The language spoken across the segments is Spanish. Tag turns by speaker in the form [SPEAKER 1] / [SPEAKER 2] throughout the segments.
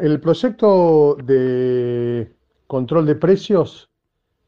[SPEAKER 1] El proyecto de control de precios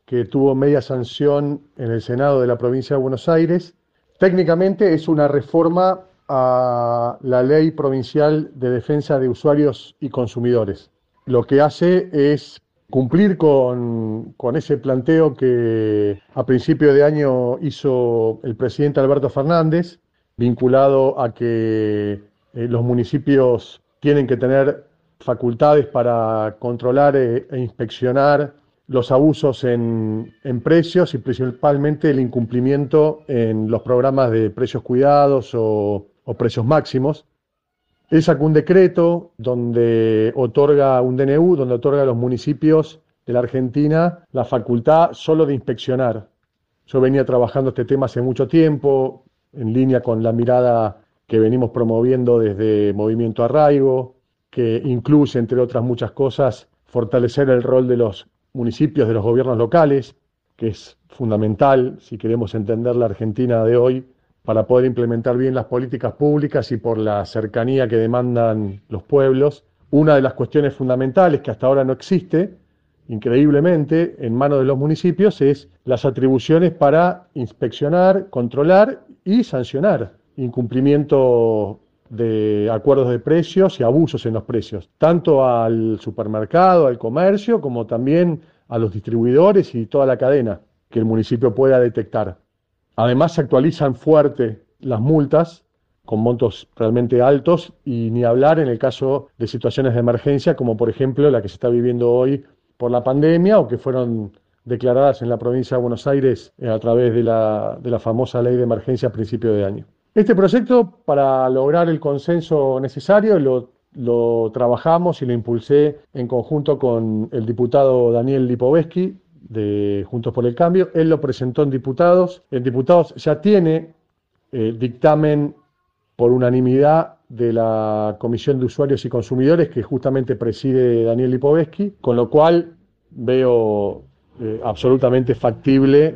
[SPEAKER 1] que tuvo media sanción en el Senado de la provincia de Buenos Aires, técnicamente es una reforma a la ley provincial de defensa de usuarios y consumidores. Lo que hace es cumplir con, ese planteo que a principio de año hizo el presidente Alberto Fernández, vinculado a que eh, los municipios tienen que tener facultades para controlar e, e inspeccionar los abusos en, precios y principalmente el incumplimiento en los programas de precios cuidados o, precios máximos. Él sacó un decreto donde otorga un DNU, donde otorga a los municipios de la Argentina la facultad solo de inspeccionar. Yo venía trabajando este tema hace mucho tiempo, en línea con la mirada que venimos promoviendo desde Movimiento Arraigo, que incluye, entre otras muchas cosas, fortalecer el rol de los municipios, de los gobiernos locales, que es fundamental si queremos entender la Argentina de hoy para poder implementar bien las políticas públicas y por la cercanía que demandan los pueblos. Una de las cuestiones fundamentales que hasta ahora no existe, increíblemente, en manos de los municipios, es las atribuciones para inspeccionar, controlar y sancionar incumplimiento de acuerdos de precios y abusos en los precios, tanto al supermercado, al comercio, como también a los distribuidores y toda la cadena que el municipio pueda detectar. Además, se actualizan fuerte las multas con montos realmente altos y ni hablar en el caso de situaciones de emergencia, como por ejemplo la que se está viviendo hoy por la pandemia o que fueron declaradas en la provincia de Buenos Aires a través de la, de la famosa ley de emergencia a principio de año. Este proyecto, para lograr el consenso necesario, lo, trabajamos y lo impulsé en conjunto con el diputado Daniel Lipovetsky de Juntos por el Cambio. Él lo presentó en diputados. En diputados ya tiene eh, dictamen por unanimidad de la Comisión de Usuarios y Consumidores que justamente preside Daniel Lipovetsky, con lo cual veo eh, absolutamente factible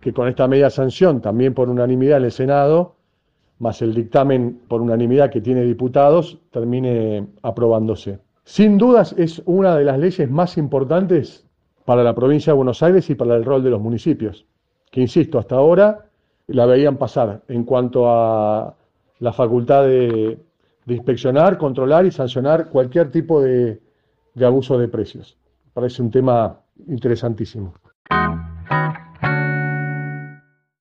[SPEAKER 1] que con esta media sanción, también por unanimidad en el Senado, más el dictamen por unanimidad que tiene diputados, termine aprobándose. Sin dudas es una de las leyes más importantes para la provincia de Buenos Aires y para el rol de los municipios, que insisto, hasta ahora la veían pasar en cuanto a la facultad de, inspeccionar, controlar y sancionar cualquier tipo de, de abuso de precios. Parece un tema interesantísimo.